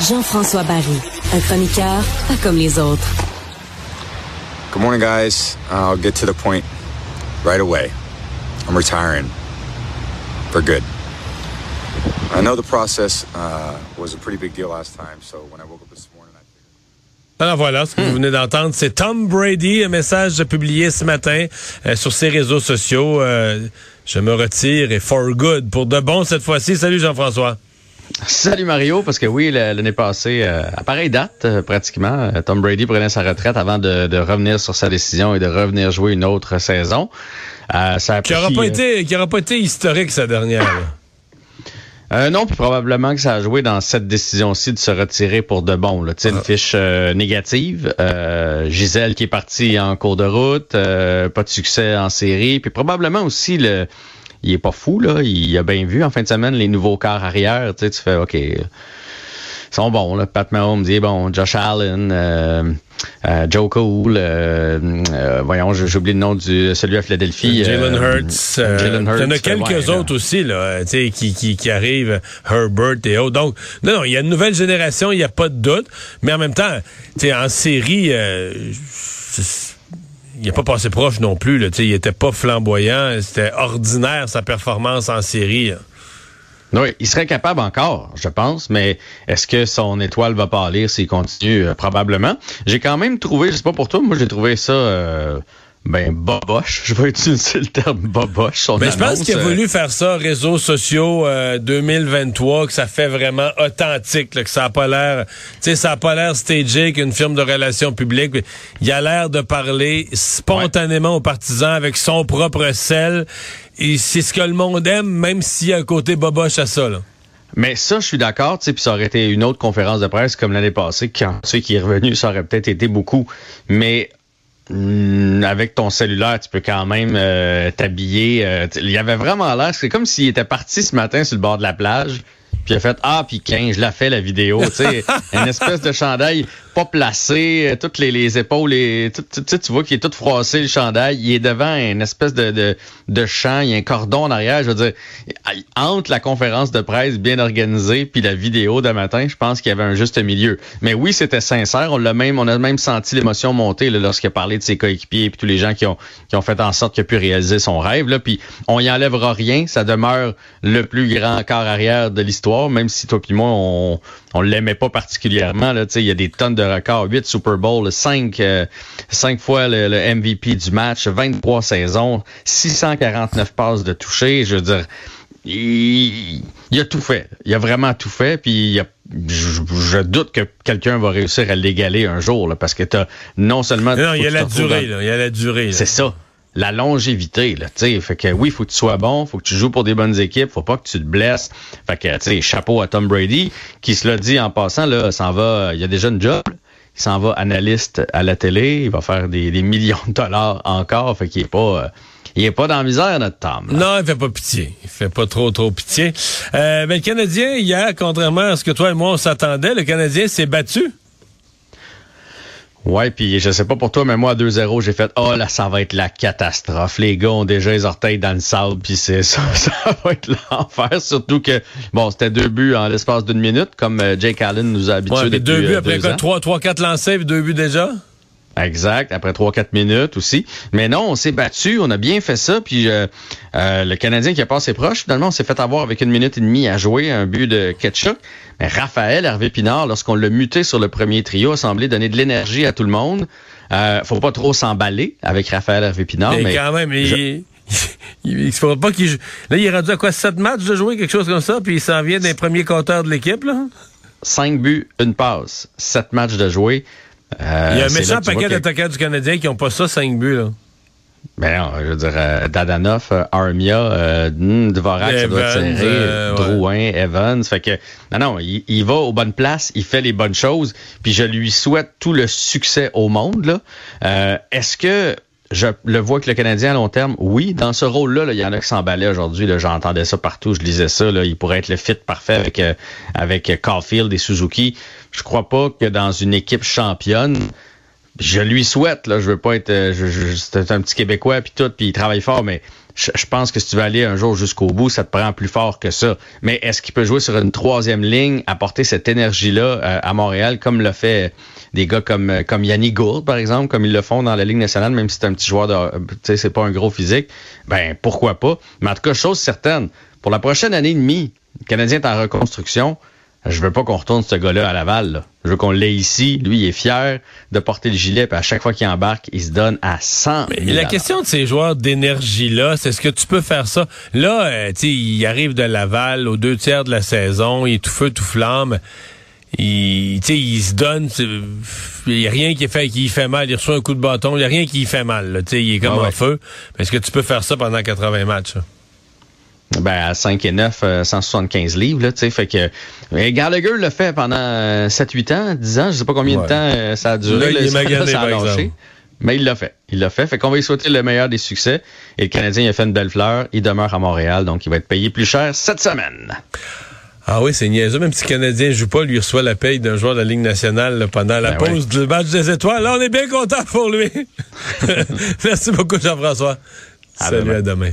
Jean-François Barry, un chroniqueur pas comme les autres. Good morning, guys. I'll get to the point right away. I'm retiring for good. I know the process uh, was a pretty big deal last time, so when I woke up this morning. Alors voilà, ce que vous venez d'entendre, c'est Tom Brady, un message publié ce matin euh, sur ses réseaux sociaux. Euh, je me retire et for good, pour de bon cette fois-ci. Salut Jean-François. Salut Mario, parce que oui, l'année passée, euh, à pareille date, euh, pratiquement, Tom Brady prenait sa retraite avant de, de, revenir sur sa décision et de revenir jouer une autre saison. Euh, ça a qui n'aura pas été historique, sa dernière. Euh, non, puis probablement que ça a joué dans cette décision-ci de se retirer pour de bon. Là. Une ah. fiche négative. Gisèle qui est partie en cours de route, pas de succès en série, puis probablement aussi le il est pas fou, là. Il a bien vu en fin de semaine les nouveaux quarts arrière. Tu sais, tu fais OK. Ils sont bons, là. Pat Mahomes, est bon. Josh Allen, euh, euh, Joe Cool, euh, voyons, j'ai oublié le nom du celui à Philadelphie. Jalen Hurts. Jalen Hurts. Il y en a quelques autres aussi, là, tu sais, qui, qui, qui arrivent, Herbert et autres. Donc, non, non, il y a une nouvelle génération, il n'y a pas de doute. Mais en même temps, en série, il n'est pas passé proche non plus. Là, il était pas flamboyant. C'était ordinaire sa performance en série. Oui, il serait capable encore, je pense, mais est-ce que son étoile va pas aller s'il continue? Euh, probablement. J'ai quand même trouvé, je sais pas pour toi, moi j'ai trouvé ça euh, ben boboche. Je vais utiliser le terme boboche. Mais je pense qu'il a voulu faire ça réseaux sociaux 2023, euh, que ça fait vraiment authentique, que ça a pas l'air, tu sais, ça a pas l'air stagé qu'une firme de relations publiques. Il a l'air de parler spontanément aux partisans avec son propre sel. Et c'est ce que le monde aime, même s'il y a un côté boboche à ça. Là. Mais ça, je suis d'accord, tu sais, puis ça aurait été une autre conférence de presse comme l'année passée, quand ceux qui est revenu, ça aurait peut-être été beaucoup. Mais Hmm, avec ton cellulaire, tu peux quand même euh, t'habiller. Euh, il y avait vraiment l'air, c'est comme s'il était parti ce matin sur le bord de la plage, puis il a fait ah puis 15, je l'ai fait la vidéo, tu sais, une espèce de chandail pas placé, euh, toutes les, les épaules, et tu vois qu'il est tout froissé le chandail. Il est devant une espèce de, de, de champ, il y a un cordon en arrière. Je veux dire, entre la conférence de presse bien organisée puis la vidéo de matin, je pense qu'il y avait un juste milieu. Mais oui, c'était sincère. On l'a même, on a même senti l'émotion monter lorsqu'il a parlé de ses coéquipiers puis tous les gens qui ont, qui ont fait en sorte qu'il a pu réaliser son rêve. Là. Puis on y enlèvera rien. Ça demeure le plus grand corps arrière de l'histoire, même si toi puis moi, on, on l'aimait pas particulièrement. Là. Il y a des tonnes de records. 8 Super Bowl, 5, euh, fois le, MVP du match, 23 saisons, 649 passes de toucher. Je veux dire, il, a tout fait. Il a vraiment tout fait. Puis je, doute que quelqu'un va réussir à l'égaler un jour, là, parce que tu non seulement... Non, il y a la durée. Là, il y a la durée. C'est ça la longévité. Là, sais, fait que oui, faut que tu sois bon, faut que tu joues pour des bonnes équipes, faut pas que tu te blesses. Fait que tu sais, chapeau à Tom Brady, qui se l'a dit en passant, là, s'en va, il y a déjà une job. Il s'en va analyste à la télé, il va faire des, millions de dollars encore, fait qu'il est pas. Euh, il est pas dans la misère, notre Tom. Non, il fait pas pitié. Il fait pas trop, trop pitié. Euh, mais le Canadien, hier, contrairement à ce que toi et moi, on s'attendait, le Canadien s'est battu. Ouais, puis je sais pas pour toi, mais moi à 2-0, j'ai fait oh là, ça va être la catastrophe. Les gars ont déjà les orteils dans le sable, puis c'est ça, ça va être l'enfer. Surtout que bon, c'était deux buts en l'espace d'une minute, comme euh, Jake Allen nous a habitués ouais, deux buts euh, après quoi, trois, trois, quatre lancés, deux buts déjà? Exact, après 3-4 minutes aussi. Mais non, on s'est battu, on a bien fait ça. Puis euh, euh, le Canadien qui a passé proche, finalement, on s'est fait avoir avec une minute et demie à jouer un but de ketchup. Mais Raphaël Hervé Pinard, lorsqu'on l'a muté sur le premier trio, a semblé donner de l'énergie à tout le monde. Euh, faut pas trop s'emballer avec Raphaël Hervé Pinard. Mais, quand même, il, il, faut pas qu'il Là, il est rendu à quoi, 7 matchs de jouer, quelque chose comme ça, puis il s'en vient des premiers compteurs de l'équipe, là? 5 buts, une passe, 7 matchs de jouer. Euh, Il y a un méchant paquet d'attaquants du Canadien qui n'ont pas ça, 5 buts. Là. Ben non, je veux dire, euh, euh, Armia, euh, Dvorak, ça doit tirer, Drouin, Evans. Fait que, non, non, il, va aux bonnes places, il fait les bonnes choses, puis je lui souhaite tout le succès au monde. Là. Est-ce que je le vois que le Canadien à long terme, oui, dans ce rôle-là, il y en a qui s'emballaient aujourd'hui. J'entendais ça partout, je lisais ça. Là, il pourrait être le fit parfait avec, avec Caulfield et Suzuki. Je crois pas que dans une équipe championne, je lui souhaite, là, je veux pas être, euh, je, c'est un petit Québécois puis tout, puis il travaille fort, mais je, pense que si tu veux aller un jour jusqu'au bout, ça te prend plus fort que ça. Mais est-ce qu'il peut jouer sur une troisième ligne, apporter cette énergie-là euh, à Montréal, comme le fait des gars comme euh, comme Yannick Gould, par exemple, comme ils le font dans la Ligue nationale, même si c'est un petit joueur de, tu sais, c'est pas un gros physique, ben pourquoi pas? Mais en tout cas, chose certaine, pour la prochaine année et demie, le Canadien est en reconstruction. Je veux pas qu'on retourne ce gars-là à Laval. Je veux qu'on l'ait ici. Lui, il est fier de porter le gilet. Puis à chaque fois qu'il embarque, il se donne à 100 Mais La question de ces joueurs d'énergie-là, c'est ce que tu peux faire ça? Là, euh, tu il arrive de Laval aux deux tiers de la saison. Il est tout feu, tout flamme. Il, il se donne. Il n'y a rien qui fait qui fait mal. Il reçoit un coup de bâton. Il n'y a rien qui fait mal. Là, il est comme ah en feu. Est-ce que tu peux faire ça pendant 80 matchs? Ben, à 5 et 9, 175 euh, livres, là, tu sais, fait que Gallagher l'a fait pendant 7-8 euh, ans, 10 ans, je sais pas combien de temps euh, ça a duré. Là, il est magané, par exemple. Mais il l'a fait. Il l'a fait. Fait qu'on va lui souhaiter le meilleur des succès. Et le Canadien il a fait une belle fleur. Il demeure à Montréal, donc il va être payé plus cher cette semaine. Ah oui, c'est niaiseux. Même si le Canadien joue pas, lui reçoit la paye d'un joueur de la Ligue nationale pendant la ben pause du match des étoiles. Là, on est bien content pour lui. Merci beaucoup, Jean-François. Salut, à demain.